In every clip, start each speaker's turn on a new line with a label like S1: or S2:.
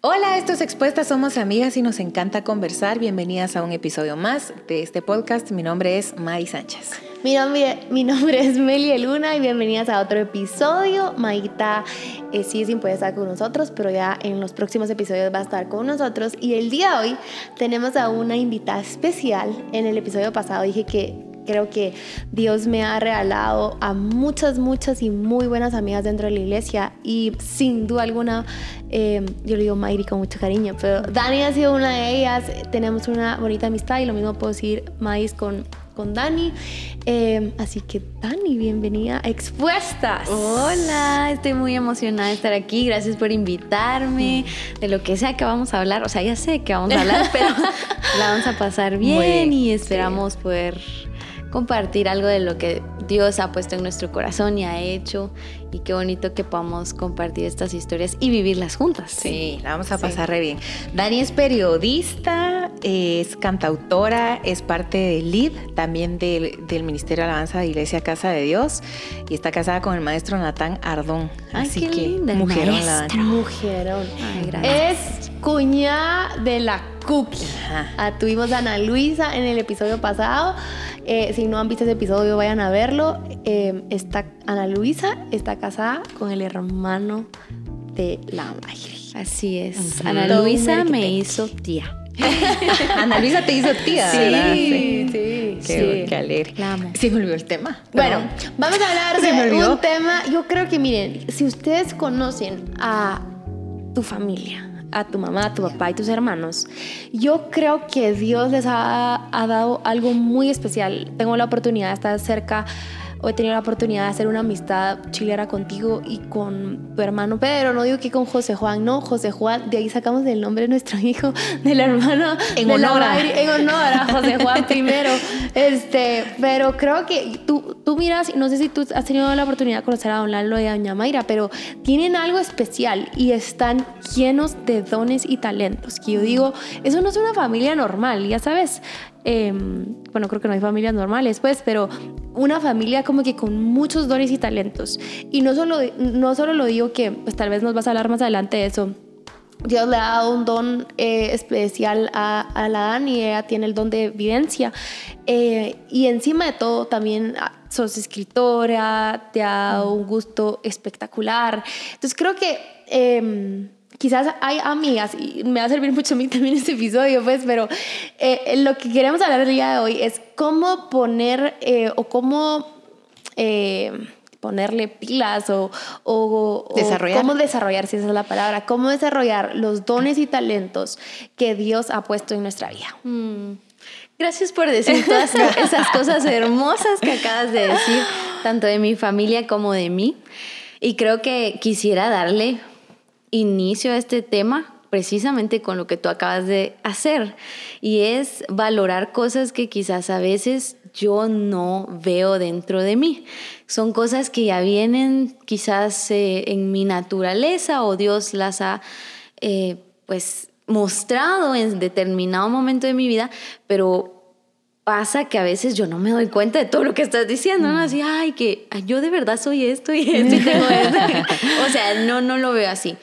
S1: Hola, esto es Expuestas, somos amigas y nos encanta conversar. Bienvenidas a un episodio más de este podcast. Mi nombre es Mari Sánchez.
S2: Mi nombre, mi nombre es Melia Luna y bienvenidas a otro episodio. Maita eh, sí sí puede estar con nosotros, pero ya en los próximos episodios va a estar con nosotros. Y el día de hoy tenemos a una invitada especial. En el episodio pasado dije que creo que Dios me ha regalado a muchas, muchas y muy buenas amigas dentro de la iglesia y sin duda alguna, eh, yo le digo Mayri con mucho cariño, pero Dani ha sido una de ellas, tenemos una bonita amistad y lo mismo puedo decir Mais con con Dani. Eh, así que Dani, bienvenida a Expuestas.
S3: Hola, estoy muy emocionada de estar aquí. Gracias por invitarme. De lo que sea que vamos a hablar, o sea, ya sé que vamos a hablar, pero la vamos a pasar bien, y esperamos poder compartir algo de lo que Dios ha puesto en nuestro corazón y ha hecho. Y qué bonito que podamos compartir estas historias y vivirlas juntas.
S1: Sí, la vamos a pasar re bien. Dani es periodista, es cantautora, es parte del LID, también del, Ministerio de Alabanza de Iglesia Casa de Dios. Y está casada con el maestro Natán Ardón. Así que,
S2: mujerón la Dani. Mujerón. es cuñada de la Cookie. Ah, tuvimos a Ana Luisa en el episodio pasado. Eh, si no han visto ese episodio, vayan a verlo. Eh, está, Ana Luisa está casada con el hermano de la Mayri.
S3: Así es. Ana Luisa me hizo tía.
S1: Ana Luisa te hizo tía.
S2: Sí, sí, sí.
S1: Qué, qué alegre.
S3: La amo.
S1: Se me olvidó el tema.
S2: Bueno, vamos a hablar de un tema. Yo creo que, miren, si ustedes conocen a tu familia, a tu mamá, a tu papá y tus hermanos, yo creo que Dios les ha, ha dado algo muy especial. Tengo la oportunidad de estar cerca Hoy he tenido la oportunidad de hacer una amistad chilera contigo y con tu hermano Pedro. No digo que con José Juan, no, José Juan, de ahí sacamos el nombre de nuestro hijo, del hermano.
S1: En honor a.
S2: En honor a José Juan primero. Este, pero creo que tú, tú miras, no sé si tú has tenido la oportunidad de conocer a Don Lalo y a Doña Mayra, pero tienen algo especial y están llenos de dones y talentos. Que yo digo, eso no es una familia normal, ya sabes. Em, bueno, creo que no hay familias normales, pues, pero una familia como que con muchos dones y talentos. Y no solo, no solo lo digo que, pues tal vez nos vas a hablar más adelante de eso. Dios le ha dado un don eh, especial a, a, la Dani, ella tiene el don de evidencia. Eh, y encima de todo, también ah, sos escritora, te ha dado un gusto espectacular. Entonces creo que eh, quizás hay amigas, y me va a servir mucho a mí también este episodio, pues, pero eh, lo que queremos hablar el día de hoy es cómo poner eh, o cómo eh, ponerle pilas o, o,
S1: desarrollar.
S2: cómo desarrollar, si esa es la palabra, cómo desarrollar los dones y talentos que Dios ha puesto en nuestra vida.
S3: Mm. Gracias por decir todas esas cosas hermosas que acabas de decir, tanto de mi familia como de mí. Y creo que quisiera darle inicio a este tema precisamente con lo que tú acabas de hacer y es valorar cosas que quizás a veces yo no veo dentro de mí. Son cosas que ya vienen quizás eh, en mi naturaleza o Dios las ha eh, pues mostrado en determinado momento de mi vida, pero pasa que a veces yo no me doy cuenta de todo lo que estás diciendo, ¿no? Mm. Así, ay, que yo de verdad soy esto y esto y tengo esto. o sea, no, no lo veo así.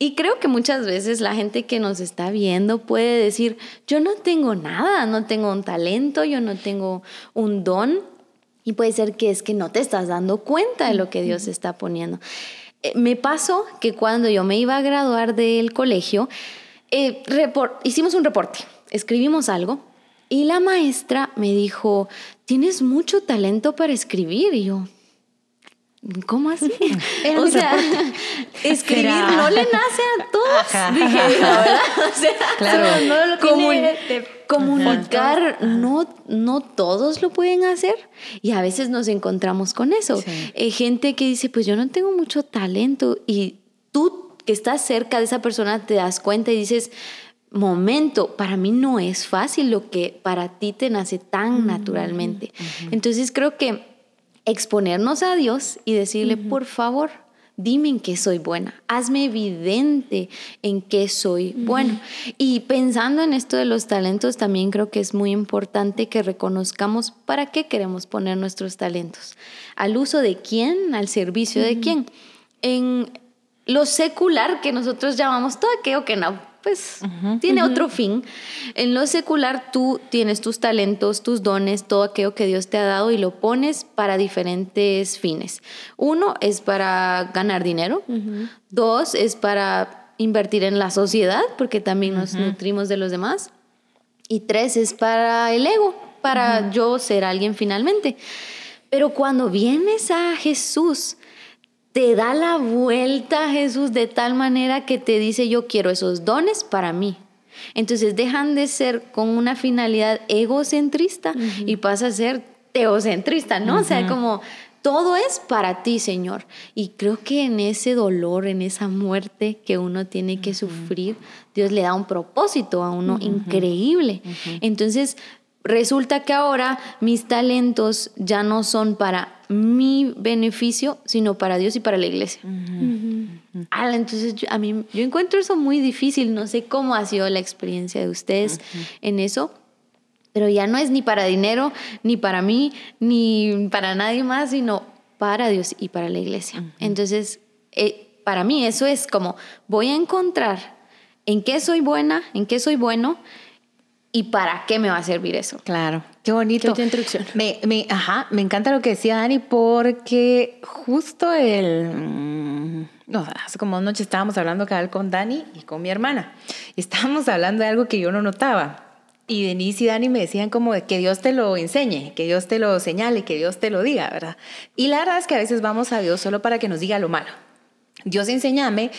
S3: Y creo que muchas veces la gente que nos está viendo puede decir, yo no tengo nada, no tengo un talento, yo no tengo un don. Y puede ser que es que no te estás dando cuenta de lo que Dios está poniendo. Eh, me pasó que cuando yo me iba a graduar del colegio, eh, hicimos un reporte, escribimos algo y la maestra me dijo, tienes mucho talento para escribir. Y yo, ¿Cómo así? o sea, escribir no le nace a todos. Dije, ¿verdad? O sea,
S2: claro. no lo
S3: comunicar, no, no todos lo pueden hacer. Y a veces nos encontramos con eso. Eh, gente que dice, pues yo no tengo mucho talento. Y tú que estás cerca de esa persona te das cuenta y dices, momento, para mí no es fácil lo que para ti te nace tan naturalmente. Entonces creo que exponernos a Dios y decirle, por favor, dime en qué soy buena, hazme evidente en qué soy bueno. Y pensando en esto de los talentos, también creo que es muy importante que reconozcamos para qué queremos poner nuestros talentos, al uso de quién, al servicio de quién. En lo secular que nosotros llamamos todo aquello que no, pues tiene otro fin. En lo secular tú tienes tus talentos, tus dones, todo aquello que Dios te ha dado y lo pones para diferentes fines. Uno es para ganar dinero, dos es para invertir en la sociedad, porque también nos nutrimos de los demás, y tres es para el ego, para yo ser alguien finalmente. Pero cuando vienes a Jesús, te da la vuelta Jesús de tal manera que te dice yo quiero esos dones para mí. Entonces dejan de ser con una finalidad egocentrista y pasa a ser teocentrista, ¿no? O sea, como todo es para ti, Señor. Y creo que en ese dolor, en esa muerte que uno tiene que sufrir, Dios le da un propósito a uno increíble. Entonces, resulta que ahora mis talentos ya no son para mi beneficio, sino para Dios y para la iglesia. entonces a mí yo encuentro eso muy difícil, no sé cómo ha sido la experiencia de ustedes en eso, pero ya no es ni para dinero, ni para mí, ni para nadie más, sino para Dios y para la iglesia. Entonces, eh, para mí eso es como voy a encontrar en qué soy buena, en qué soy bueno y para qué me va a servir eso.
S1: Claro, qué bonito. Qué introducción. Me, me, ajá, me encanta lo que decía Dani porque justo el... Mm, no, hace como noche estábamos hablando cada con Dani y con mi hermana. Y estábamos hablando de algo que yo no notaba. Y Denise y Dani me decían como de que Dios te lo enseñe, que Dios te lo señale, que Dios te lo diga, ¿verdad? Y la verdad es que a veces vamos a Dios solo para que nos diga lo malo. Dios enséñame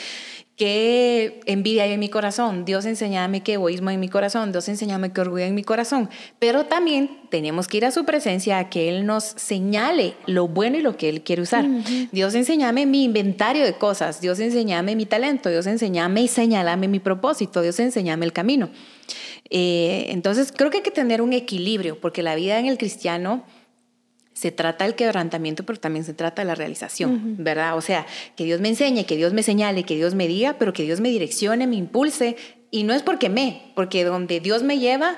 S1: qué envidia hay en mi corazón, Dios enséñame qué egoísmo en mi corazón, Dios enséñame qué orgullo en mi corazón, pero también tenemos que ir a su presencia a que Él nos señale lo bueno y lo que Él quiere usar. Dios enséñame mi inventario de cosas, Dios enséñame mi talento, Dios enséñame y señálame mi propósito, Dios enséñame el camino. Eh, entonces creo que hay que tener un equilibrio, porque la vida en el cristiano se trata del quebrantamiento, pero también se trata de la realización, ¿verdad? O sea, que Dios me enseñe, que Dios me señale, que Dios me diga, pero que Dios me direccione, me impulse. Y no es porque me, porque donde Dios me lleva,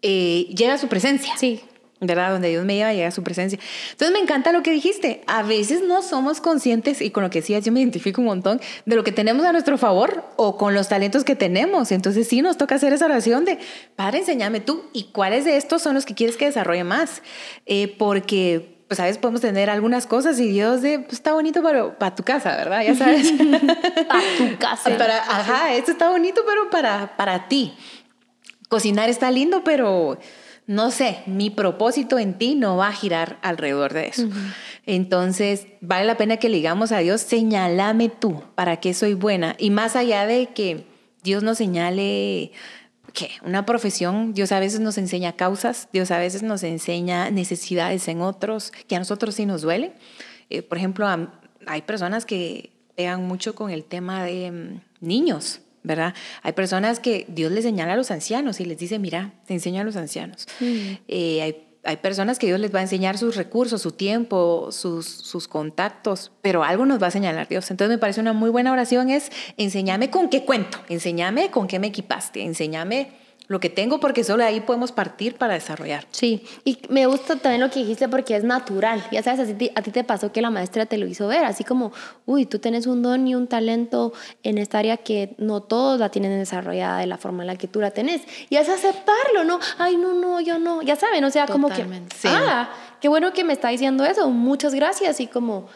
S1: eh, llega su presencia.
S2: Sí.
S1: ¿Verdad? Donde Dios me lleva, llega su presencia. Entonces me encanta lo que dijiste. A veces no somos conscientes, y con lo que decías, yo me identifico un montón, de lo que tenemos a nuestro favor o con los talentos que tenemos. Entonces sí nos toca hacer esa oración de, Padre, enséñame tú, y cuáles de estos son los que quieres que desarrolle más. Eh, porque pues a veces podemos tener algunas cosas y Dios de, pues está bonito pero para tu casa, ¿verdad? Ya sabes.
S2: para tu casa.
S1: Para, ajá, esto está bonito, pero para, para ti. Cocinar está lindo, pero no sé, mi propósito en ti no va a girar alrededor de eso. Entonces, vale la pena que le digamos a Dios, señálame tú, para qué soy buena. Y más allá de que Dios nos señale que una profesión, Dios a veces nos enseña causas, Dios a veces nos enseña necesidades en otros, que a nosotros sí nos duele. Eh, por ejemplo, hay personas que pegan mucho con el tema de mm, niños ¿verdad? Hay personas que Dios les señala a los ancianos y les dice, mira, te enseño a los ancianos. Eh, hay, hay, personas que Dios les va a enseñar sus recursos, su tiempo, sus, sus contactos, pero algo nos va a señalar Dios. Entonces me parece una muy buena oración es, enséñame con qué cuento, enséñame con qué me equipaste, enséñame lo que tengo porque solo ahí podemos partir para desarrollar.
S2: Sí, y me gusta también lo que dijiste porque es natural. Ya sabes, a ti, a ti te pasó que la maestra te lo hizo ver, así como, uy, tú tienes un don y un talento en esta área que no todos la tienen desarrollada de la forma en la que tú la tenés. Y es aceptarlo, ¿no? Ay, no, no, yo no. Ya saben, o sea, como que, ah, qué bueno que me está diciendo eso, muchas gracias. Y como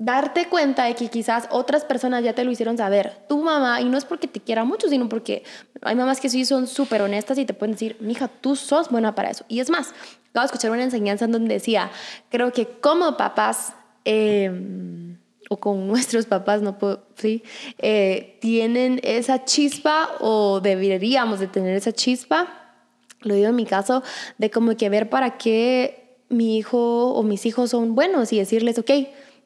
S2: darte cuenta de que quizás otras personas ya te lo hicieron saber. Tu mamá, y no es porque te quiera mucho, sino porque hay mamás que sí son súper honestas y te pueden decir, mija, tú sos buena para eso. Y es más, acabo de escuchar una enseñanza en donde decía, creo que como papás, em, o con nuestros papás, no puedo, sí, eh, tienen esa chispa o deberíamos de tener esa chispa, lo digo en mi caso, de como que ver para qué mi hijo o mis hijos son buenos y decirles, ok,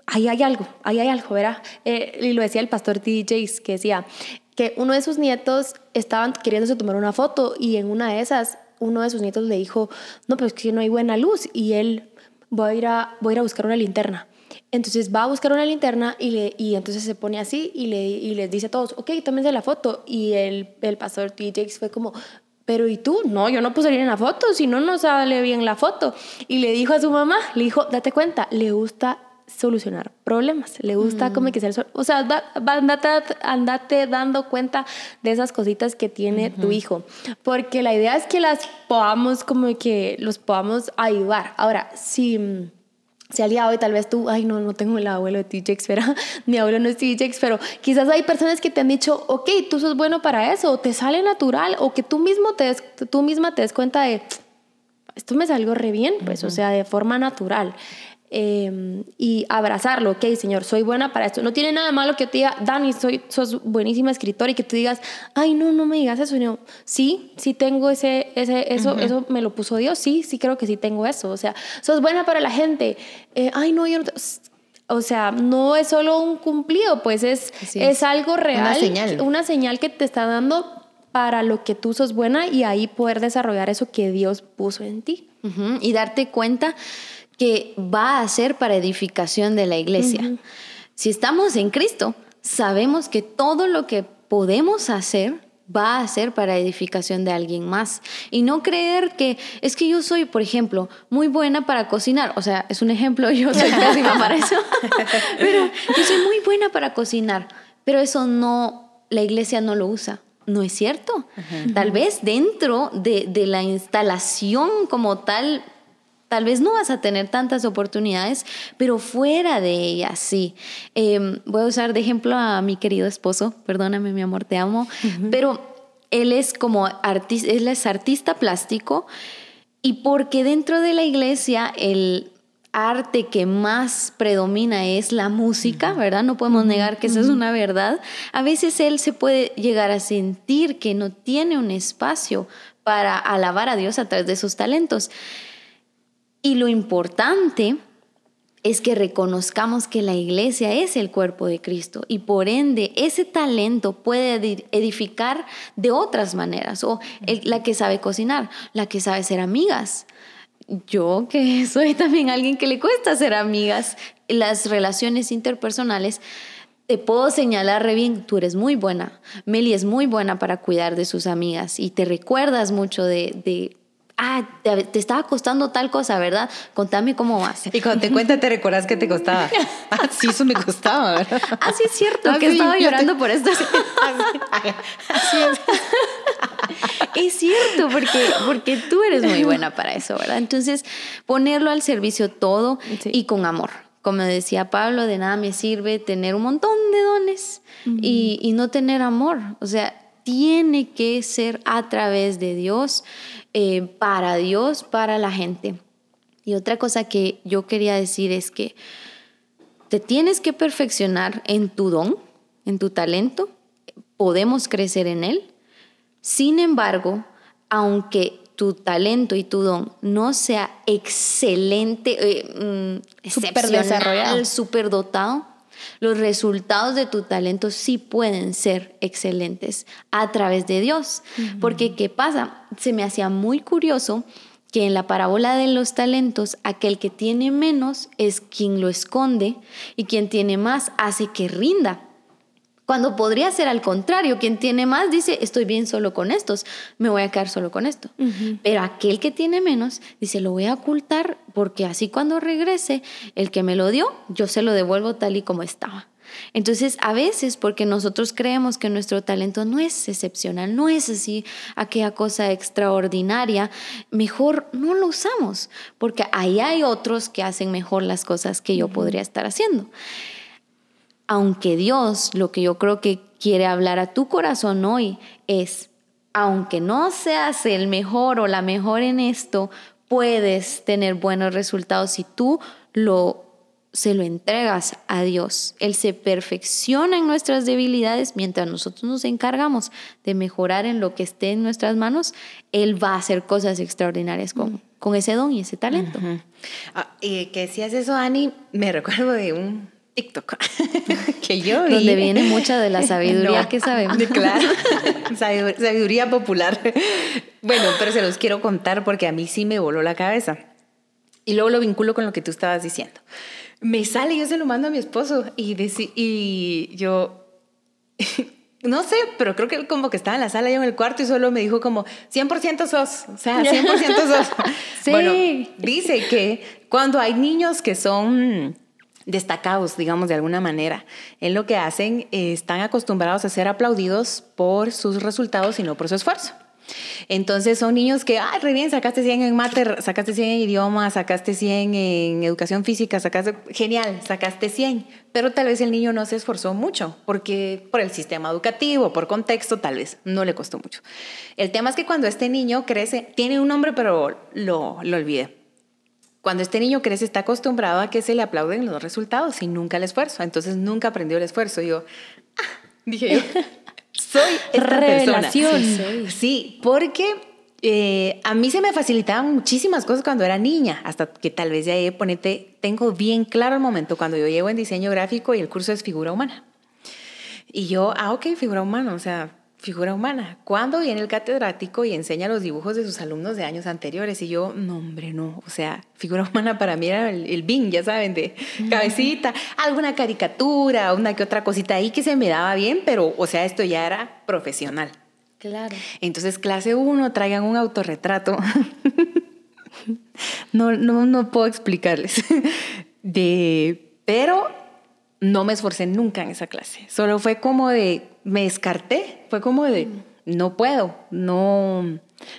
S2: ahí hay algo, ahí hay algo, ¿verdad? Eh, y lo decía el pastor. Jakes, que decía que uno de sus nietos estaban queriéndose tomar una foto y en una de esas uno de sus nietos le dijo, no, pero es que no hay buena luz y él va a ir a, voy a, ir a buscar una linterna. Entonces va a buscar una linterna y, le, y entonces se pone así y, le, y les dice a todos, ok, tómense la foto. Y el, el pastor T. Jakes fue como, pero ¿y tú? No, yo no puedo salir en la foto, si no, no sale bien la foto. Y le dijo a su mamá, le dijo, date cuenta, le gusta solucionar problemas, le gusta como que ser, o sea, andate, andate, dando cuenta de esas cositas que tiene tu hijo, porque la idea es que las podamos como que los podamos ayudar. Ahora, si si al día de hoy tal vez tú, ay no, no tengo el abuelo de TJX, pero mi abuelo no es TJX, pero quizás hay personas que te han dicho, ok, tú sos bueno para eso, o te sale natural, o que tú mismo te tú misma te des cuenta de, esto me salió re bien, pues, o sea, de forma natural. Em, y abrazarlo, ok, Señor, soy buena para esto. No tiene nada malo que te diga, Dani, soy, sos buenísima escritora y que tú digas, ay, no, no me digas eso. No, sí, sí tengo ese, ese eso, eso me lo puso Dios, sí, sí creo que sí tengo eso. O sea, sos buena para la gente. Eh, ay, no, yo no. O sea, no es solo un cumplido, pues es, es. algo real. Una señal. Una señal que te está dando para lo que tú sos buena y ahí poder desarrollar eso que Dios puso en ti.
S3: Y darte cuenta que va a ser para edificación de la iglesia. Si estamos en Cristo, sabemos que todo lo que podemos hacer va a ser para edificación de alguien más. Y no creer que es que yo soy, por ejemplo, muy buena para cocinar. O sea, es un ejemplo, yo soy pésima para eso. pero yo soy muy buena para cocinar. Pero eso no, la iglesia no lo usa. No es cierto. Tal vez dentro de, de la instalación como tal Tal vez no vas a tener tantas oportunidades, pero fuera de ella sí. Em, voy a usar de ejemplo a mi querido esposo, perdóname mi amor, te amo, pero él es como artista, él es artista plástico y porque dentro de la iglesia el arte que más predomina es la música, ¿verdad? No podemos negar que esa es una verdad. A veces él se puede llegar a sentir que no tiene un espacio para alabar a Dios a través de sus talentos. Y lo importante es que reconozcamos que la iglesia es el cuerpo de Cristo y por ende ese talento puede edificar de otras maneras o la que sabe cocinar, la que sabe ser amigas. Yo que soy también alguien que le cuesta ser amigas, las relaciones interpersonales, te puedo señalar re bien, tú eres muy buena. Meli es muy buena para cuidar de sus amigas y te recuerdas mucho de, de ah, te, estaba costando tal cosa, ¿verdad? Contame cómo vas.
S1: Y cuando te cuenta te recuerdas que te costaba. Ah, sí, eso me costaba, ¿verdad?
S3: Ah, sí, es cierto, ah, que estaba llorando por esto. Así es. es cierto, porque, porque tú eres muy buena para eso, ¿verdad? Entonces, ponerlo al servicio todo y con amor. Como decía Pablo, de nada me sirve tener un montón de dones y, y no tener amor. O sea, tiene que ser a través de Dios, eh, para Dios, para la gente. Y otra cosa que yo quería decir es que te tienes que perfeccionar en tu don, en tu talento, podemos crecer en él. Sin embargo, aunque tu talento y tu don no sea excelente, eh, mm, super dotado, los resultados de tu talento sí pueden ser excelentes a través de Dios. Porque, ¿qué pasa? Se me hacía muy curioso que en la parábola de los talentos, aquel que tiene menos es quien lo esconde y quien tiene más hace que rinda. Cuando podría ser al contrario, quien tiene más dice, estoy bien solo con estos, me voy a quedar solo con esto. Pero aquel que tiene menos dice, lo voy a ocultar porque así cuando regrese, el que me lo dio, yo se lo devuelvo tal y como estaba. Entonces, a veces, porque nosotros creemos que nuestro talento no es excepcional, no es así aquella cosa extraordinaria, mejor no lo usamos, porque ahí hay otros que hacen mejor las cosas que yo podría estar haciendo aunque Dios, lo que yo creo que quiere hablar a tu corazón hoy es, aunque no seas el mejor o la mejor en esto, puedes tener buenos resultados si tú lo se lo entregas a Dios. Él se perfecciona en nuestras debilidades mientras nosotros nos encargamos de mejorar en lo que esté en nuestras manos. Él va a hacer cosas extraordinarias con, con ese don y ese talento.
S1: Ah, y que decías eso, Ani, me recuerdo de un TikTok que yo
S3: vi. Donde viene mucha de la sabiduría que sabemos.
S1: Claro, sabiduría popular. Bueno, pero se los quiero contar porque a mí sí me voló la cabeza. Y luego lo vinculo con lo que tú estabas diciendo. Me sale, yo se lo mando a mi esposo y, y yo, no sé, pero creo que él como que estaba en la sala, yo en el cuarto y solo me dijo como 100% sos, o sea, 100% sos. sí. Bueno, dice que cuando hay niños que son destacados, digamos, de alguna manera. En lo que hacen, eh, están acostumbrados a ser aplaudidos por sus resultados y no por su esfuerzo. Entonces son niños que, ay, re bien, sacaste 100 en mate, sacaste 100 en idioma, sacaste 100 en educación física, sacaste, genial, sacaste 100, pero tal vez el niño no se esforzó mucho, porque por el sistema educativo, por contexto, tal vez no le costó mucho. El tema es que cuando este niño crece, tiene un nombre, pero lo, lo cuando este niño crece está acostumbrado a que se le aplauden los resultados y nunca el esfuerzo. Entonces nunca aprendió el esfuerzo. Y yo, ah", dije yo, soy esta
S2: Revelación.
S1: persona. Sí, porque eh, a mí se me facilitaban muchísimas cosas cuando era niña, hasta que tal vez ya ponete, tengo bien claro el momento cuando yo llevo en diseño gráfico y el curso es figura humana. Y yo, ah, ok, figura humana, o sea, figura humana. ¿Cuándo viene el catedrático y enseña los dibujos de sus alumnos de años anteriores? Y yo, no, hombre, no. O sea, figura humana para mí era el, el ya saben, de cabecita, alguna caricatura, una que otra cosita ahí que se me daba bien, pero, o sea, esto ya era profesional.
S3: Claro.
S1: Entonces, clase 1, traigan un autorretrato. no, no, no puedo explicarles. De, pero no me esforcé nunca en esa clase. Solo fue como de, me descarté, fue como de, no puedo, no,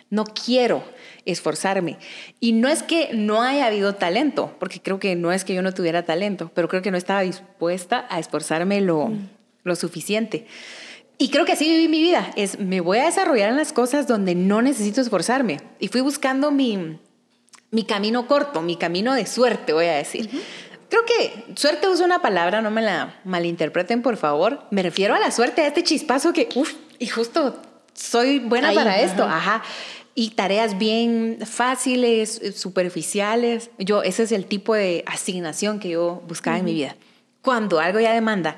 S1: no quiero esforzarme. Y no es que no haya habido talento, porque creo que no es que yo no tuviera talento, pero creo que no estaba dispuesta a esforzarme lo, lo suficiente. Y creo que así viví mi vida, es me voy a desarrollar en las cosas donde no necesito esforzarme. Y fui buscando mi, mi camino corto, mi camino de suerte, voy a decir. Creo que suerte uso una palabra, no me la malinterpreten, por favor. Me refiero a la suerte, a este chispazo que, uff, y justo soy buena para esto, ajá. Y tareas bien fáciles, eh, superficiales. Yo, ese es el tipo de asignación que yo buscaba en mi vida. Cuando algo ya demanda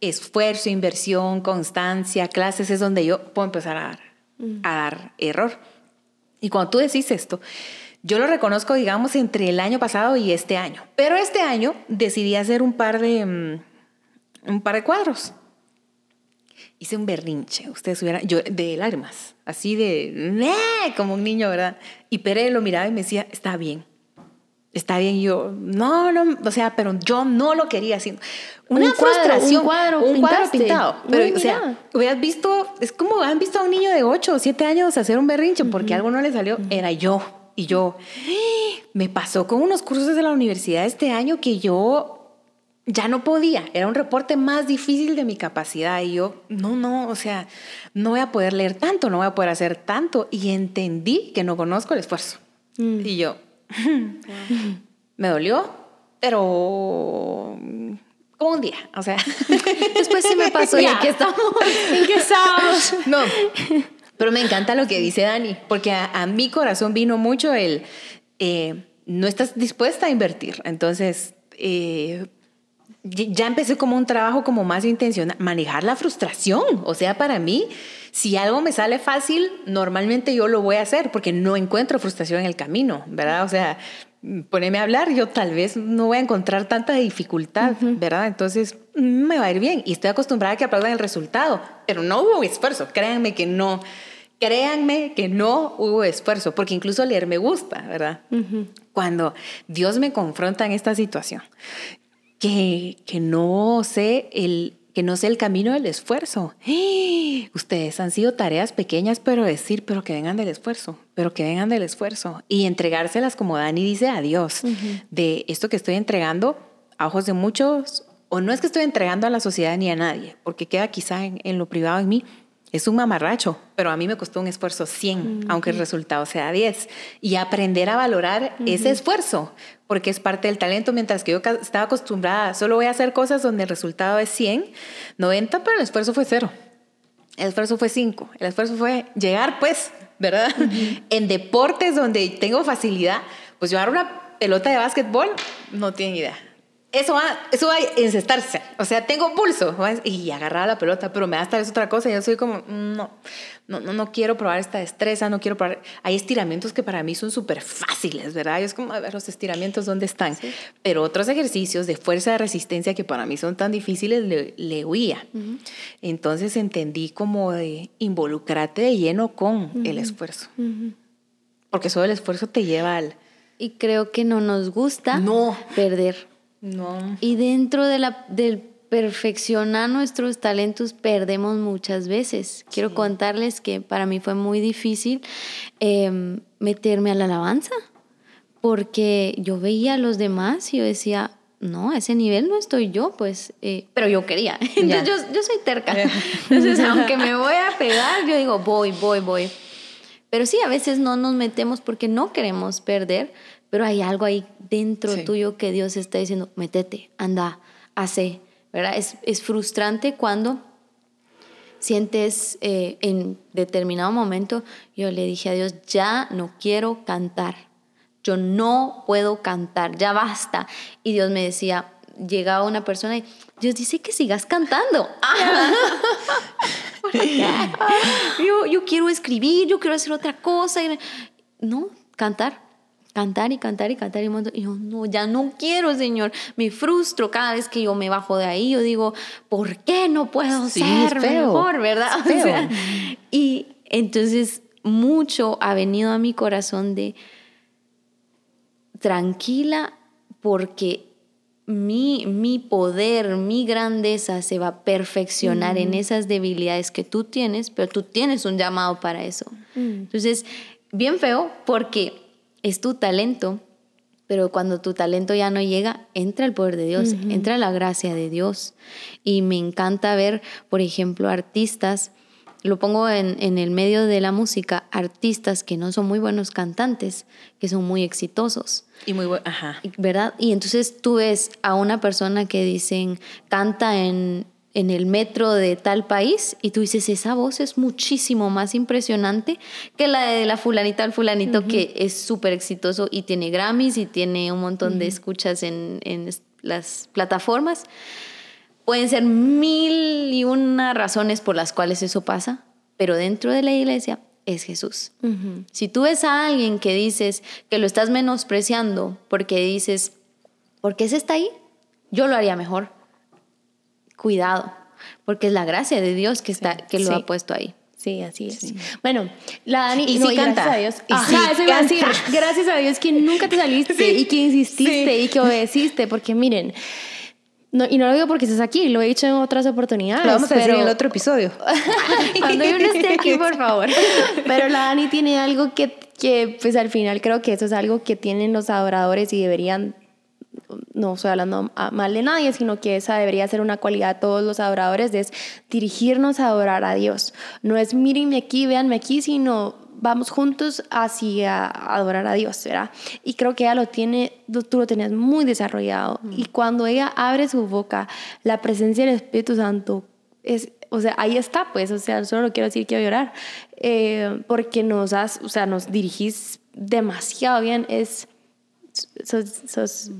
S1: esfuerzo, inversión, constancia, clases, es donde yo puedo empezar a dar, a dar error. Y cuando tú decís esto, yo lo reconozco, digamos, entre el año pasado y este año. Pero este año decidí hacer un par de, mm, un par de cuadros. Hice un berrinche, ustedes hubieran, yo, de lágrimas, así de, como un niño, ¿verdad? Y Pere lo miraba y me decía, está bien, está bien. Y yo, no, no, o sea, pero yo no lo quería así. Una
S2: un cuadro,
S1: frustración.
S2: un cuadro,
S1: un cuadro pintado. Pero,
S2: Uy,
S1: o sea, hubieras visto, es como han visto a un niño de 8 o 7 años hacer un berrinche porque algo no le salió, era yo. Y yo, me pasó con unos cursos de la universidad este año que yo ya no podía. Era un reporte más difícil de mi capacidad. Y yo, no, no, o sea, no voy a poder leer tanto, no voy a poder hacer tanto. Y entendí que no conozco el esfuerzo. Y yo, me dolió, pero como un día, o sea.
S3: Después se me pasó y aquí estamos.
S2: ¿En qué estábamos?
S1: No, pero me encanta lo que dice Dani, porque a, a mi corazón vino mucho el, eh, no estás dispuesta a invertir. Entonces, eh, ya empecé como un trabajo como más intencional, manejar la frustración. O sea, para mí, si algo me sale fácil, normalmente yo lo voy a hacer porque no encuentro frustración en el camino, ¿verdad? O sea, poneme a hablar, yo tal vez no voy a encontrar tanta dificultad, ¿verdad? Entonces, mm, me va a ir bien. Y estoy acostumbrada a que aplaudan el resultado, pero no hubo esfuerzo, créanme que no. Créanme que no hubo esfuerzo, porque incluso leer me gusta, ¿verdad? Cuando Dios me confronta en esta situación, que, que no sé el que no sé el camino del esfuerzo. ¡Eh! Ustedes han sido tareas pequeñas, pero decir, pero que vengan del esfuerzo, pero que vengan del esfuerzo y entregárselas como Dani dice a Dios, de esto que estoy entregando a ojos de muchos, o no es que estoy entregando a la sociedad ni a nadie, porque queda quizá en, en lo privado en mí, es un mamarracho, pero a mí me costó un esfuerzo 100, aunque el resultado sea 10. Y aprender a valorar ese esfuerzo, porque es parte del talento, mientras que yo estaba acostumbrada, solo voy a hacer cosas donde el resultado es 100, 90, pero el esfuerzo fue cero. El esfuerzo fue 5. El esfuerzo fue llegar, pues, ¿verdad? En deportes donde tengo facilidad, pues llevar una pelota de básquetbol, no tienen idea. Eso va, eso va a encestarse. O sea, tengo pulso y agarrar la pelota, pero me da esta vez otra cosa. Yo soy como, no, no, no, no quiero probar esta destreza, no quiero probar. Hay estiramientos que para mí son súper fáciles, ¿verdad? Y es como, a ver, los estiramientos, ¿dónde están? Pero otros ejercicios de fuerza de resistencia que para mí son tan difíciles, le, le huía. Entonces entendí como de involucrarte de lleno con el esfuerzo. Porque solo el esfuerzo te lleva al...
S3: Y creo que no nos gusta
S1: No.
S3: perder.
S1: No.
S3: Y dentro de la, del perfeccionar nuestros talentos perdemos muchas veces. Quiero contarles que para mí fue muy difícil em, meterme a la alabanza porque yo veía a los demás y yo decía, no, a ese nivel no estoy yo, pues, eh, pero yo quería. Entonces yo, yo, soy terca. Entonces, aunque me voy a pegar, yo digo, voy, voy, voy. Pero sí, a veces no nos metemos porque no queremos perder, pero hay algo ahí dentro tuyo que Dios está diciendo, métete, anda, hace, ¿verdad? Es, es frustrante cuando sientes eh, en determinado momento, yo le dije a Dios, ya no quiero cantar yo no puedo cantar, ya basta. Y Dios me decía, llegaba una persona y Dios dice que sigas cantando. yo, yo quiero escribir, yo quiero hacer otra cosa. No, cantar cantar y cantar y cantar y, yo no, ya no quiero, Señor. Me frustro cada vez que yo me bajo de ahí. Yo digo, ¿por qué no puedo ser mejor, verdad? y entonces mucho ha venido a mi corazón de tranquila porque mi, mi poder, mi grandeza se va a perfeccionar en esas debilidades que tú tienes, pero tú tienes un llamado para eso. Entonces, bien feo porque es tu talento, pero cuando tu talento ya no llega, entra el poder de Dios, entra la gracia de Dios. Y me encanta ver, por ejemplo, artistas lo pongo en, el medio de la música, artistas que no son muy buenos cantantes, que son muy exitosos.
S1: Y muy buenos, ajá.
S3: ¿Verdad? Y entonces tú ves a una persona que dicen, canta en, en el metro de tal país y tú dices, esa voz es muchísimo más impresionante que la de la fulanita al fulanito que es súper exitoso y tiene Grammys y tiene un montón de escuchas en, en las plataformas. Pueden ser mil y una razones por las cuales eso pasa, pero dentro de la iglesia es Jesús. Si tú ves a alguien que dices que lo estás menospreciando porque dices, ¿por qué se está ahí? Yo lo haría mejor. Cuidado, porque es la gracia de Dios que, está, que lo ha puesto ahí.
S2: Sí, así es. Bueno, la Dani
S1: y no,
S2: canta. gracias a Dios. eso gracias a Dios que nunca te saliste y que insististe y que obedeciste, porque miren, no, y no lo digo porque estés aquí, lo he dicho en otras oportunidades.
S1: Lo vamos a decir en el otro episodio.
S2: Cuando yo no esté aquí, por favor. pero la Dani tiene algo que, que, pues al final creo que eso es algo que tienen los adoradores y deberían, no estoy hablando mal de nadie, sino que esa debería ser una cualidad de todos los adoradores, es dirigirnos a adorar a Dios. No es mírenme aquí, véanme aquí, sino vamos juntos hacia adorar a Dios, ¿verdad? Y creo que ella lo tiene, tú lo tenías muy desarrollado. Mm. Y cuando ella abre su boca, la presencia del Espíritu Santo es, o sea, ahí está, pues, o sea, solo quiero decir que quiero llorar, eh, porque nos has, o sea, nos dirigís demasiado bien, es, sos, sos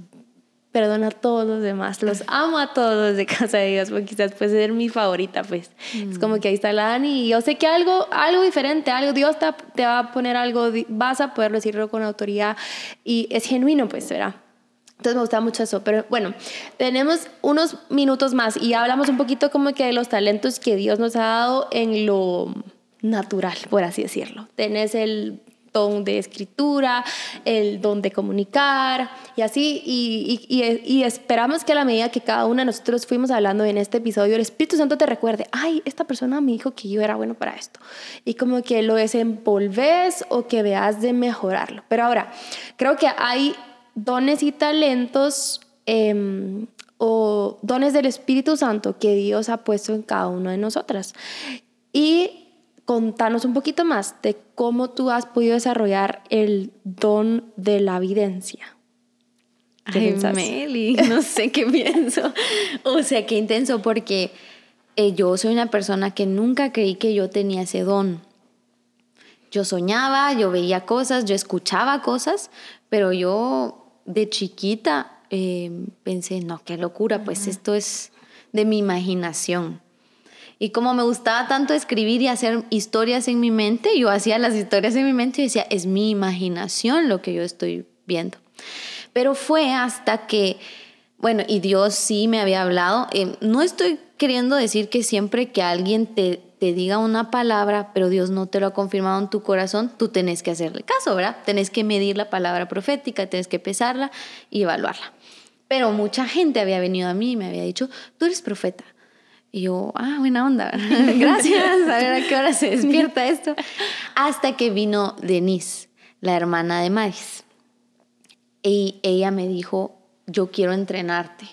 S2: perdona a todos los demás, los amo a todos los de Casa de Dios, porque quizás puede ser mi favorita, pues. Es como que ahí está la Dani y yo sé que algo, algo diferente, algo, Dios te, te va a poner algo, vas a poder decirlo con autoridad y es genuino, pues, ¿verdad? Entonces me gusta mucho eso, pero bueno, tenemos unos minutos más y hablamos un poquito como que de los talentos que Dios nos ha dado en lo natural, por así decirlo. Tenés el don de escritura, el don de comunicar y así. Y, y, esperamos que a la medida que cada uno de nosotros fuimos hablando en este episodio, el Espíritu Santo te recuerde, ay, esta persona me dijo que yo era bueno para esto. Y como que lo desenvolves o que veas de mejorarlo. Pero ahora, creo que hay dones y talentos. Em, o dones del Espíritu Santo que Dios ha puesto en cada uno de nosotras. Y contanos un poquito más de cómo tú has podido desarrollar el don de la evidencia.
S3: Ay, Meli, no sé qué pienso. O sea, qué intenso, porque eh, yo soy una persona que nunca creí que yo tenía ese don. Yo soñaba, yo veía cosas, yo escuchaba cosas, pero yo de chiquita eh, pensé, no, qué locura, pues esto es de mi imaginación. Y como me gustaba tanto escribir y hacer historias en mi mente, yo hacía las historias en mi mente y decía, es mi imaginación lo que yo estoy viendo. Pero fue hasta que, bueno, y Dios sí me había hablado. Eh, no estoy queriendo decir que siempre que alguien te, te diga una palabra, pero Dios no te lo ha confirmado en tu corazón, tú tenés que hacerle caso, ¿verdad? Tenés que medir la palabra profética, tenés que pesarla y evaluarla. Pero mucha gente había venido a mí y me había dicho, tú eres profeta. Y yo, ah, buena onda, gracias, a ver a qué hora se despierta esto. Hasta que vino Denise, la hermana de Maris. Y ella me dijo, yo quiero entrenarte.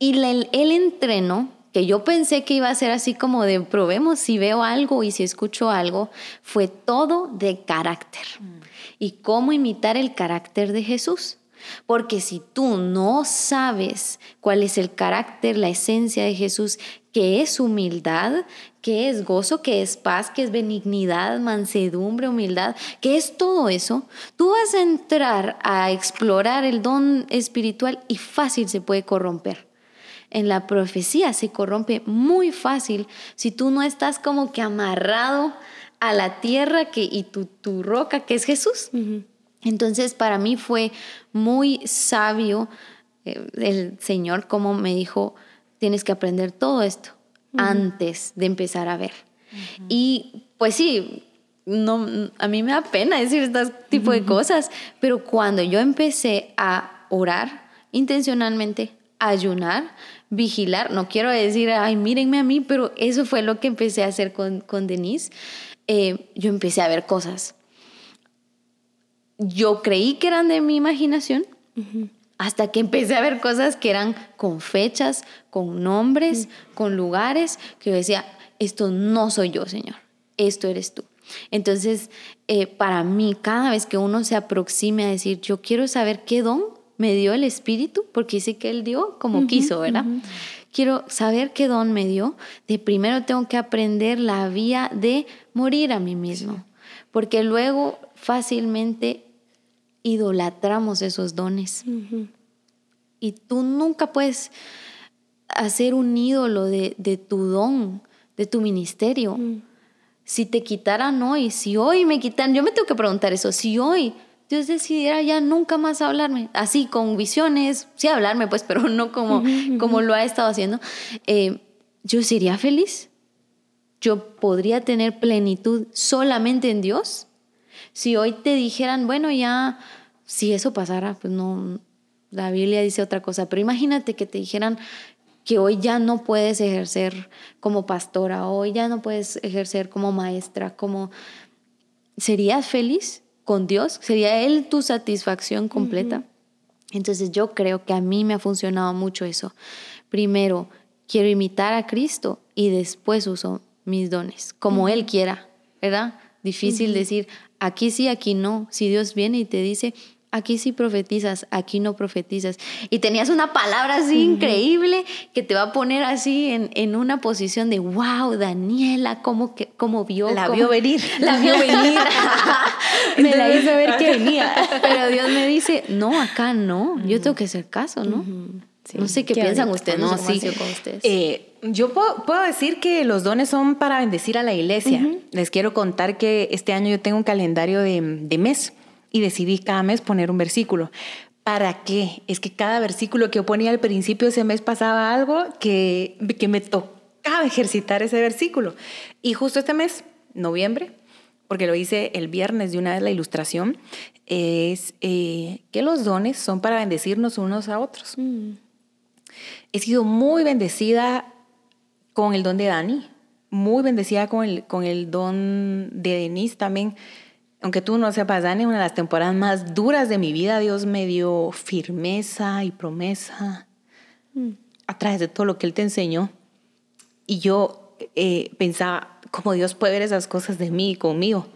S3: Y él, entrenó, que yo pensé que iba a ser así como de probemos si veo algo y si escucho algo, fue todo de carácter. Mm. Y cómo imitar el carácter de Jesús. Porque si tú no sabes cuál es el carácter, la esencia de Jesús, que es humildad, que es gozo, que es paz, que es benignidad, mansedumbre, humildad, que es todo eso, tú vas a entrar a explorar el don espiritual y fácil se puede corromper. En la profecía se corrompe muy fácil si tú no estás como que amarrado a la tierra que, y tu, tu roca que es Jesús. Entonces para mí fue muy sabio eh, el Señor como me dijo, tienes que aprender todo esto antes de empezar a ver. Y pues sí, no, a mí me da pena decir este tipo de cosas, pero cuando yo empecé a orar intencionalmente, ayunar, vigilar, no quiero decir, ay, mírenme a mí, pero eso fue lo que empecé a hacer con, con Denise, eh, yo empecé a ver cosas yo creí que eran de mi imaginación. Hasta que empecé a ver cosas que eran con fechas, con nombres, con lugares, que yo decía, esto no soy yo, Señor, esto eres tú. Entonces, eh, para mí, cada vez que uno se aproxime a decir, yo quiero saber qué don me dio el Espíritu, porque dice que Él dio como quiso, ¿verdad? Quiero saber qué don me dio. De primero tengo que aprender la vía de morir a mí mismo, porque luego fácilmente idolatramos esos dones. Y tú nunca puedes hacer un ídolo de, tu don, de tu ministerio. Si te quitaran hoy, si hoy me quitan, yo me tengo que preguntar eso, si hoy Dios decidiera ya nunca más hablarme, así con visiones, sí hablarme pues, pero no como, como lo ha estado haciendo, eh, yo sería feliz. Yo podría tener plenitud solamente en Dios. Si hoy te dijeran, bueno, ya, si eso pasara, pues no, la Biblia dice otra cosa, pero imagínate que te dijeran que hoy ya no puedes ejercer como pastora, hoy ya no puedes ejercer como maestra, como... ¿Serías feliz con Dios? ¿Sería Él tu satisfacción completa? Entonces yo creo que a mí me ha funcionado mucho eso. Primero, quiero imitar a Cristo y después uso mis dones, como Él quiera, ¿verdad? Difícil decir, aquí sí, aquí no. Si Dios viene y te dice, aquí sí profetizas, aquí no profetizas. Y tenías una palabra así increíble que te va a poner así en, en una posición de, wow, Daniela, ¿cómo, que, cómo vio?
S1: La vio venir.
S3: La vio venir. me la hizo ver que venía. Pero Dios me dice, no, acá no, yo tengo que hacer caso, ¿no? no sé qué, piensan ustedes, no, sí. con ustedes.
S1: Eh, yo puedo, decir que los dones son para bendecir a la iglesia. Les quiero contar que este año yo tengo un calendario de, de mes y decidí cada mes poner un versículo. ¿Para qué? Es que cada versículo que yo ponía al principio de ese mes pasaba algo que, que me tocaba ejercitar ese versículo. Y justo este mes, noviembre, porque lo hice el viernes de una vez la ilustración, es eh, que los dones son para bendecirnos unos a otros. Mm. He sido muy bendecida con el don de Dani, muy bendecida con el, con el don de Denise también. Aunque tú no sepas, Dani, una de las temporadas más duras de mi vida, Dios me dio firmeza y promesa mm. a través de todo lo que Él te enseñó. Y yo eh, pensaba, ¿cómo Dios puede ver esas cosas de mí y conmigo?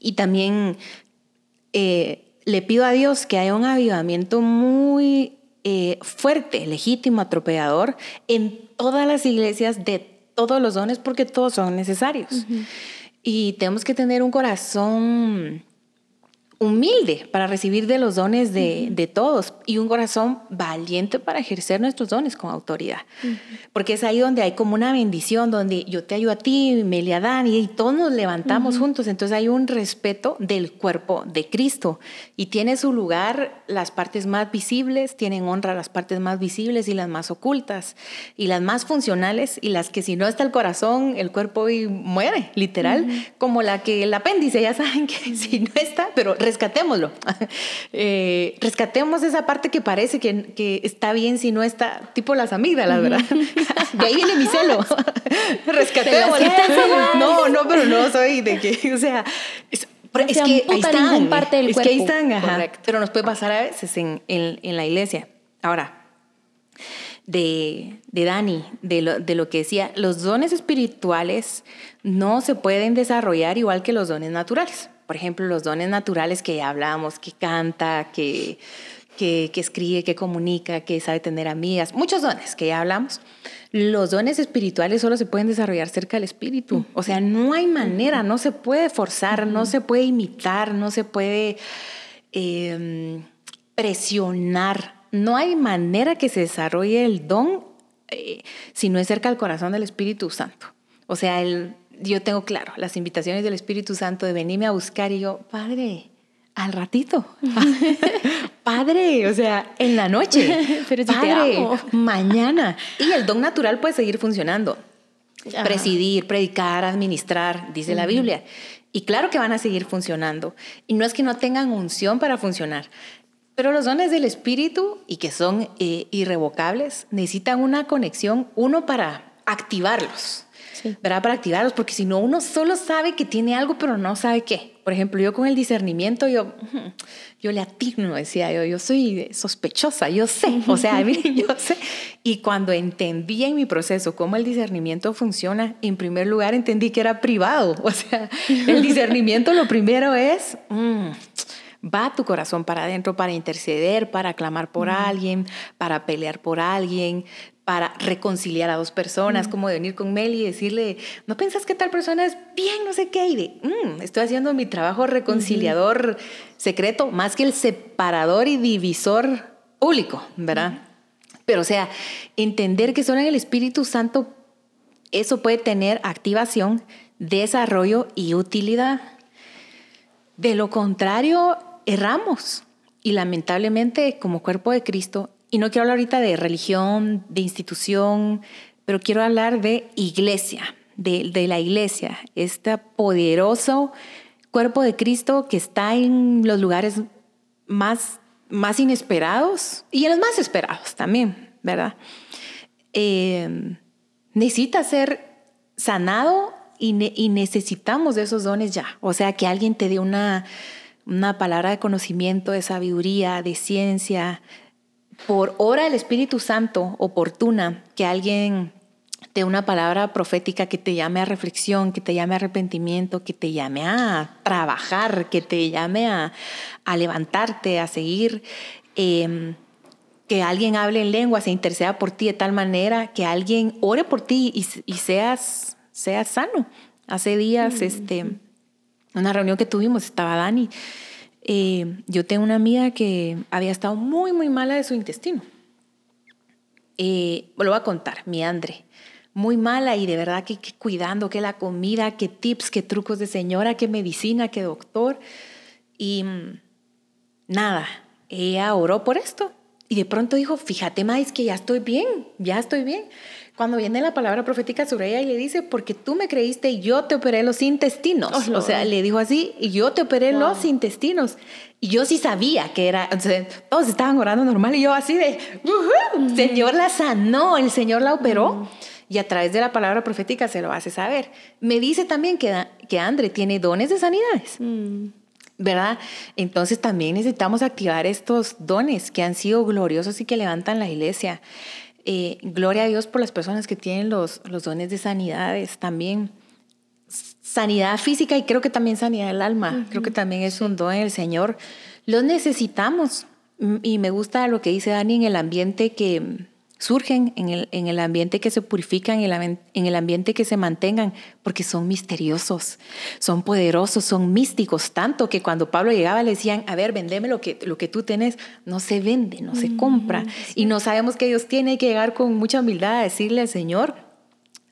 S1: Y también eh, le pido a Dios que haya un avivamiento muy eh, fuerte, legítimo, atropellador en todas las iglesias de todos los dones porque todos son necesarios. Y tenemos que tener un corazón humilde para recibir de los dones de, todos y un corazón valiente para ejercer nuestros dones con autoridad. Porque es ahí donde hay como una bendición, donde yo te ayudo a ti, Melia Dani, y todos nos levantamos juntos. Entonces hay un respeto del cuerpo de Cristo y tiene su lugar las partes más visibles, tienen honra las partes más visibles y las más ocultas y las más funcionales y las que si no está el corazón, el cuerpo muere, literal, como la que el apéndice, ya saben que si no está, pero rescatémoslo. Eh, rescatemos esa parte que parece que, que, está bien si no está, tipo las amígdalas, ¿verdad? de ahí viene mi celo. rescatémoslo. No, no, pero no soy de que, o sea, es, que ahí están.
S2: Parte del
S1: es que ahí están, ajá. Pero nos puede pasar a veces en, en, en la iglesia. Ahora, de, de Dani, de lo, de lo, que decía, los dones espirituales no se pueden desarrollar igual que los dones naturales. Por ejemplo, los dones naturales que ya hablamos, que canta, que, que, que escribe, que comunica, que sabe tener amigas, muchos dones que ya hablamos. Los dones espirituales solo se pueden desarrollar cerca del espíritu. O sea, no hay manera, no se puede forzar, no se puede imitar, no se puede eh, presionar no hay manera que se desarrolle el don eh, si no es cerca del corazón del Espíritu Santo. O sea, el, yo tengo claro las invitaciones del Espíritu Santo de venirme a buscar y yo, Padre, al ratito. padre, o sea, en la noche. Pero padre, mañana. Y el don natural puede seguir funcionando. Presidir, predicar, administrar, dice la Biblia. Y claro que van a seguir funcionando. Y no es que no tengan unción para funcionar, pero los dones del Espíritu y que son eh, irrevocables necesitan una conexión, uno para activarlos, ¿verdad? Para activarlos, porque si no, uno solo sabe que tiene algo, pero no sabe qué. Por ejemplo, yo con el discernimiento, yo, yo le atino, decía yo, yo soy sospechosa, yo sé, o sea, yo sé. Y cuando entendí en mi proceso cómo el discernimiento funciona, en primer lugar entendí que era privado, o sea, el discernimiento lo primero es... Mm, va tu corazón para adentro para interceder, para clamar por alguien, para pelear por alguien, para reconciliar a dos personas, como de venir con Mel y decirle, ¿no piensas que tal persona es bien, no sé qué? Y de, mm, estoy haciendo mi trabajo reconciliador secreto, más que el separador y divisor público, ¿verdad? Pero o sea, entender que solo en el Espíritu Santo eso puede tener activación, desarrollo y utilidad. De lo contrario, erramos y lamentablemente como cuerpo de Cristo, y no quiero hablar ahorita de religión, de institución, pero quiero hablar de iglesia, de, de la iglesia, este poderoso cuerpo de Cristo que está en los lugares más, más inesperados y en los más esperados también, ¿verdad? Eh, necesita ser sanado y, y necesitamos de esos dones ya. O sea, que alguien te dé una una palabra de conocimiento, de sabiduría, de ciencia, por hora del Espíritu Santo oportuna, que alguien dé una palabra profética que te llame a reflexión, que te llame a arrepentimiento, que te llame a trabajar, que te llame a, levantarte, a seguir. Em, que alguien hable en lengua, se interceda por ti de tal manera que alguien ore por ti y, seas, seas sano. Hace días, mm. este, una reunión que tuvimos, estaba Dani. Eh, yo tengo una amiga que había estado muy, muy mala de su intestino. Eh, lo voy a contar, mi Andre. Muy mala y de verdad que, cuidando que la comida, qué tips, qué trucos de señora, qué medicina, qué doctor. Y mm, nada, ella oró por esto. Y de pronto dijo, fíjate, más que ya estoy bien, ya estoy bien. Cuando viene la palabra profética sobre ella y le dice, porque tú me creíste y yo te operé los intestinos. Oh, o sea, le dijo así, y yo te operé los intestinos. Y yo sí sabía que era, todos estaban orando normal y yo así de, uh Señor la sanó, el Señor la operó. Y a través de la palabra profética se lo hace saber. Me dice también que, que Andre tiene dones de sanidades. Mm. ¿verdad? Entonces también necesitamos activar estos dones que han sido gloriosos y que levantan la iglesia. Eh, gloria a Dios por las personas que tienen los, los dones de sanidades también. Sanidad física y creo que también sanidad del alma. Creo que también es un don del Señor. Los necesitamos. Y me gusta lo que dice Dani en el ambiente que, surgen en el, en el ambiente que se purifican, en el, en el ambiente que se mantengan, porque son misteriosos, son poderosos, son místicos, tanto que cuando Pablo llegaba le decían, a ver, vendeme lo que, lo que tú tienes, no se vende, no se compra. Y no sabemos que Dios tiene que llegar con mucha humildad a decirle al Señor,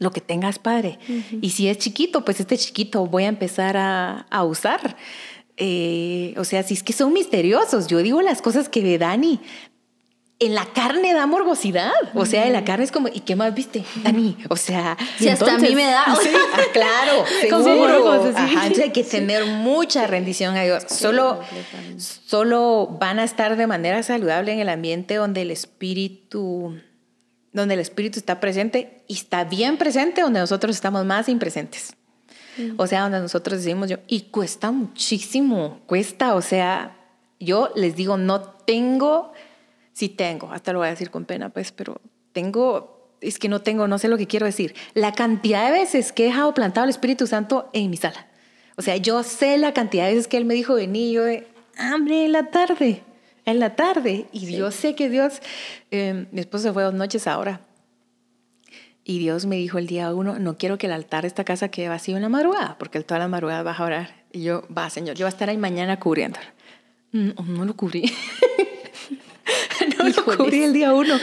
S1: lo que tengas, Padre. Y si es chiquito, pues este chiquito voy a empezar a, a usar. Eh, o sea, si es que son misteriosos, yo digo las cosas que ve Dani, en la carne da morbosidad. O sea, en la carne es como, ¿y qué más viste, Dani? O sea,
S3: si hasta a mí me da.
S1: Sí, ah, claro, seguro. Ajá, entonces hay que tener mucha rendición a Dios. Solo, solo van a estar de manera saludable en el ambiente donde el espíritu donde el espíritu está presente y está bien presente donde nosotros estamos más impresentes. O sea, donde nosotros decimos yo, y cuesta muchísimo, cuesta, o sea, yo les digo, no tengo sí tengo, hasta lo voy a decir con pena, pues, pero tengo, es que no tengo, no sé lo que quiero decir, la cantidad de veces que he dejado plantado el Espíritu Santo en mi sala. O sea, yo sé la cantidad de veces que Él me dijo, vení, yo de hambre en la tarde, en la tarde. Y yo sé que Dios, eh, mi esposo se fue dos noches ahora. Y Dios me dijo el día uno, no quiero que el altar de esta casa quede vacío en la madrugada, porque él toda la madrugada va a orar. Y yo, va, Señor, yo voy a estar ahí mañana cubriendo. No, mm, no lo cubrí. no lo cubrí el día uno.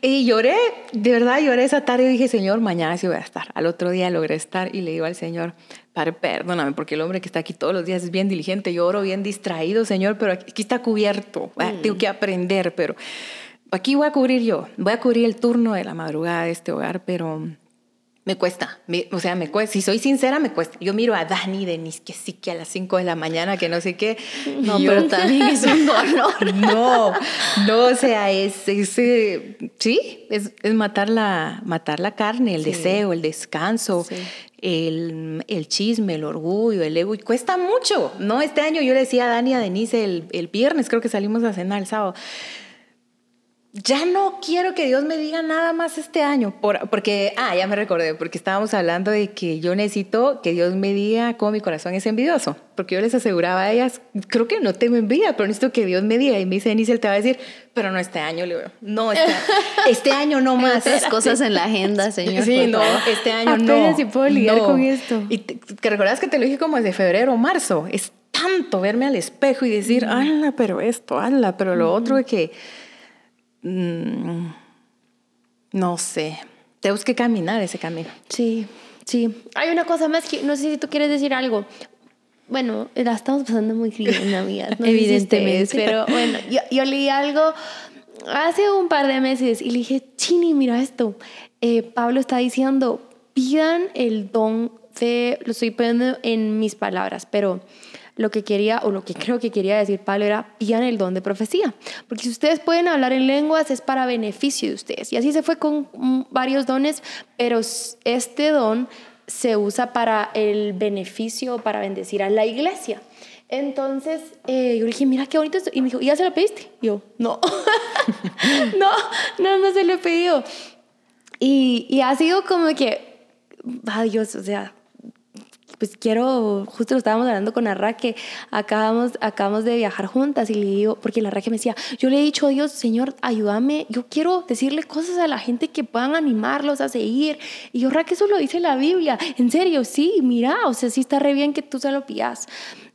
S1: Y lloré, de verdad lloré esa tarde y dije, Señor, mañana sí voy a estar. Al otro día logré estar y le digo al Señor, Padre, perdóname, porque el hombre que está aquí todos los días es bien diligente, lloro bien distraído, Señor, pero aquí está cubierto, ah, tengo que aprender, pero aquí voy a cubrir yo, voy a cubrir el turno de la madrugada de este hogar, pero me cuesta, o sea, me cuesta, si soy sincera, me cuesta. Yo miro a Dani Denis, que sí que a las 5 de la mañana, que no sé qué.
S3: No, pero también es un dolor.
S1: no, no, o sea, es, es eh, sí, es, es, matar, la, matar la carne, el deseo, el descanso, el, el, chisme, el orgullo, el ego, y cuesta mucho, ¿no? Este año yo le decía a Dani, a Denise, el, el viernes, creo que salimos a cenar el sábado, ya no quiero que Dios me diga nada más este año, porque, ah, ya me recordé, porque estábamos hablando de que yo necesito que Dios me diga cómo mi corazón es envidioso, porque yo les aseguraba a ellas, creo que no tengo envidia, pero necesito que Dios me diga, y me dice, Denise, él te va a decir, pero no este año, le no, este, este año no más.
S3: Hay cosas en la agenda, señor.
S1: Sí, no, este año no.
S2: si puedo lidiar con esto.
S1: Y te, recuerdas que te lo dije como desde febrero o marzo, es tanto verme al espejo y decir, ala, pero esto, ala, pero lo otro es que Mm, no sé, tenemos que caminar ese camino.
S2: Sí, sí. Hay una cosa más que no sé si tú quieres decir algo. Bueno, la estamos pasando muy bien, amigas.
S3: Evidentemente.
S2: pero bueno, yo, yo, leí algo hace un par de meses y le dije, Chini, mira esto. Eh, Pablo está diciendo, pidan el don de, lo estoy poniendo en mis palabras, pero lo que quería, o lo que creo que quería decir Pablo era, pidan el don de profecía. Porque si ustedes pueden hablar en lenguas es para beneficio de ustedes. Y así se fue con varios dones, pero este don se usa para el beneficio, para bendecir a la iglesia. Entonces, eh, yo le dije, mira qué bonito esto. Y me dijo, ¿ya se lo pediste? Y yo, no, no, no, no se lo he pedido. Y, y ha sido como que, adiós, o sea, pues quiero, justo lo estábamos hablando con Arra, que acabamos, acabamos de viajar juntas y le digo, porque la que me decía, yo le he dicho a Dios, Señor, ayúdame, yo quiero decirle cosas a la gente que puedan animarlos a seguir. Y yo, Ra, que eso lo dice la Biblia. En serio, sí, mira, o sea, sí está re bien que tú se lo pidas.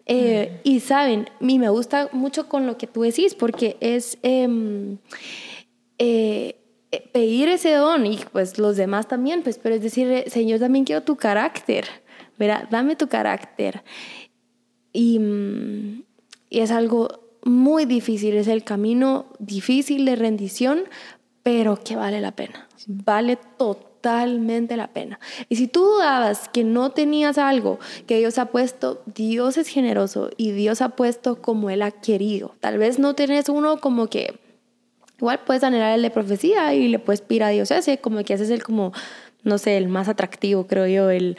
S2: Eh, y saben, a mí me gusta mucho con lo que tú decís, porque es em, eh, pedir ese don y pues los demás también, pues, pero es decir, Señor, también quiero tu carácter. Verá, dame tu carácter. Y, mm, y es algo muy difícil, es el camino difícil de rendición, pero que vale la pena. Vale totalmente la pena. Y si tú dudabas que no tenías algo que Dios ha puesto, Dios es generoso y Dios ha puesto como Él ha querido. Tal vez no tenés uno como que, igual puedes anhelar el de profecía y le puedes pedir a Dios ese, como que haces el como, no sé, el más atractivo, creo yo, el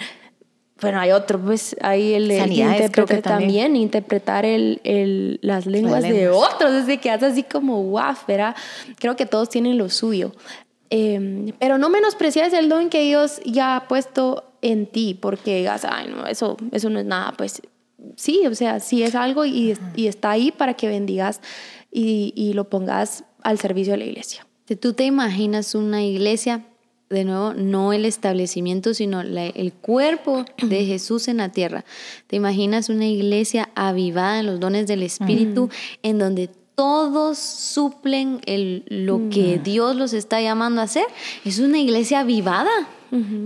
S2: bueno, hay otro, pues ahí el, de creo que también. interpretar el, el, las lenguas de otros, desde que haces así como guaf, ¿verdad? Creo que todos tienen lo suyo. Em, pero no menosprecias el don que Dios ya ha puesto en ti, porque digas, ay, no, eso, eso no es nada, pues sí, o sea, sí es algo y, y está ahí para que bendigas y, y lo pongas al servicio de la iglesia.
S3: Si tú te imaginas una iglesia de nuevo, no el establecimiento, sino el cuerpo de Jesús en la tierra. ¿Te imaginas una iglesia avivada en los dones del Espíritu, en donde todos suplen el, lo que Dios los está llamando a hacer? Es una iglesia avivada.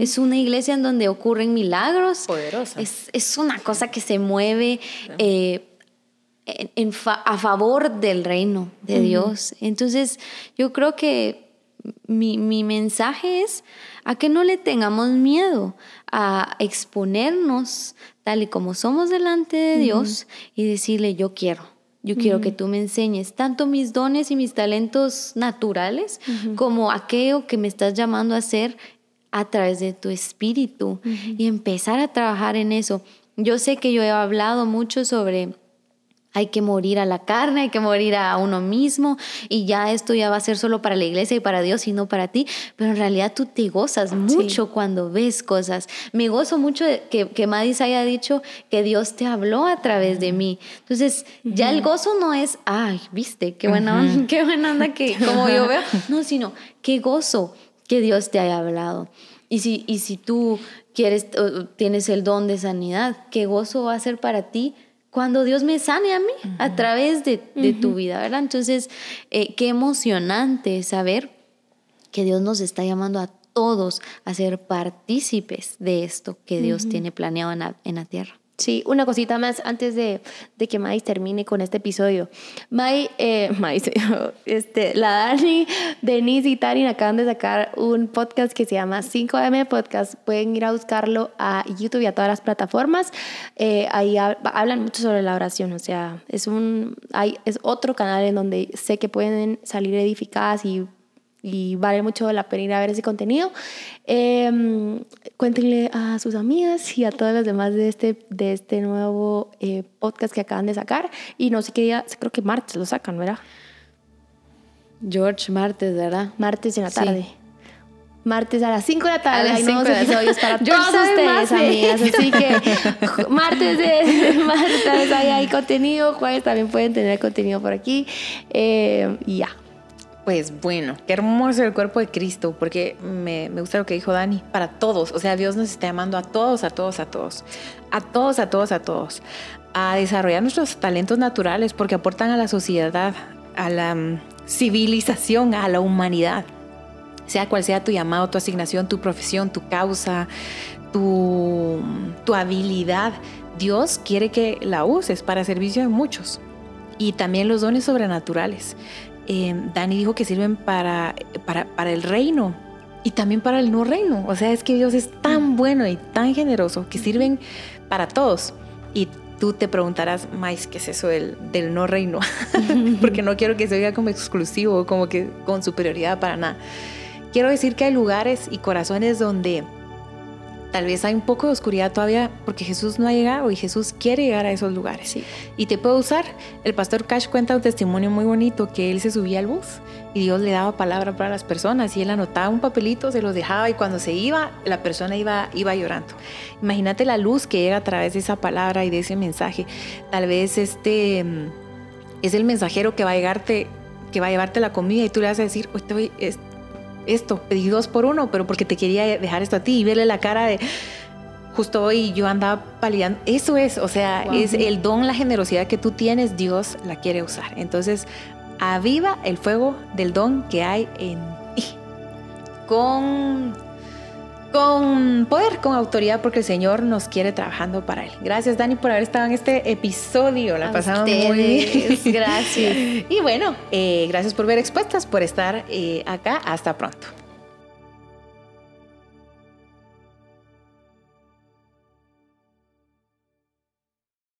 S3: Es una iglesia en donde ocurren milagros.
S1: Poderosa.
S3: Es, es una cosa que se mueve. Eh, en, a favor del reino de Dios. Entonces, yo creo que mi, mi, mensaje es a que no le tengamos miedo a exponernos tal y como somos delante de Dios y decirle, yo quiero. Yo quiero que tú me enseñes tanto mis dones y mis talentos naturales como aquello que me estás llamando a hacer a través de tu espíritu y empezar a trabajar en eso. Yo sé que yo he hablado mucho sobre hay que morir a la carne, hay que morir a uno mismo y ya esto ya va a ser solo para la iglesia y para Dios y no para ti, pero en realidad tú te gozas mucho cuando ves cosas. Me gozo mucho que, que Madis haya dicho que Dios te habló a través de mí. Entonces, ya el gozo no es, ay, viste, qué buena onda, qué buena onda que como yo veo, no, sino qué gozo que Dios te haya hablado. Y si, y si tú quieres, tienes el don de sanidad, qué gozo va a ser para ti cuando Dios me sane a mí a través de, tu vida, ¿verdad? Entonces, eh, qué emocionante saber que Dios nos está llamando a todos a ser partícipes de esto que Dios tiene planeado en la tierra.
S2: Sí, una cosita más antes de, que Mais termine con este episodio. Mai, eh, este, la Dani, Denise y Tarin acaban de sacar un podcast que se llama 5M Podcast. Pueden ir a buscarlo a YouTube y a todas las plataformas. Eh, ahí hablan mucho sobre la oración, o sea, es, un, hay, es otro canal en donde sé que pueden salir edificadas y y vale mucho la pena ir a ver ese contenido. Eh, cuéntenle a sus amigas y a todas las demás de este, de este nuevo eh, podcast que acaban de sacar. Y no sé qué día, creo que martes lo sacan, ¿verdad?
S3: George, martes, ¿verdad?
S2: Martes en la tarde. Martes a las 5 de la tarde hay nuevos episodios para todos ustedes, amigas. Así que martes de martes hay contenido, jueves también pueden tener contenido por aquí. Eh, y ya.
S1: Pues bueno, qué hermoso el cuerpo de Cristo, porque me, gusta lo que dijo Dani, para todos, o sea, Dios nos está llamando a todos, a todos, a todos, a todos, a todos, a todos, a desarrollar nuestros talentos naturales, porque aportan a la sociedad, a la mm, civilización, a la humanidad, sea cual sea tu llamado, tu asignación, tu profesión, tu causa, tu, tu habilidad, Dios quiere que la uses para servicio de muchos. Y también los dones sobrenaturales. Em, Dani dijo que sirven para, para, el reino y también para el no reino. O sea, es que Dios es tan mm. bueno y tan generoso que sirven para todos. Y tú te preguntarás, Mais, ¿qué es eso del, del no reino? Porque no quiero que se oiga como exclusivo, como que con superioridad para nada. Quiero decir que hay lugares y corazones donde Tal vez hay un poco de oscuridad todavía porque Jesús no ha llegado y Jesús quiere llegar a esos lugares. Y te puedo usar. El pastor Cash cuenta un testimonio muy bonito que él se subía al bus y Dios le daba palabra para las personas y él anotaba un papelito, se los dejaba y cuando se iba, la persona iba, iba llorando. Imagínate la luz que llega a través de esa palabra y de ese mensaje. Tal vez este mm, es el mensajero que va a llegarte que va a llevarte la comida y tú le vas a decir, hoy te voy, esto, pedí dos por uno, pero porque te quería dejar esto a ti y verle la cara de justo hoy yo andaba paliando. Eso es, o sea, es el don, la generosidad que tú tienes, Dios la quiere usar. Entonces, aviva el fuego del don que hay en ti. Con con poder, con autoridad, porque el Señor nos quiere trabajando para Él. Gracias, Dani, por haber estado en este episodio. La pasamos muy bien.
S3: Gracias.
S1: y bueno, eh, gracias por ver expuestas, por estar eh, acá. Hasta pronto.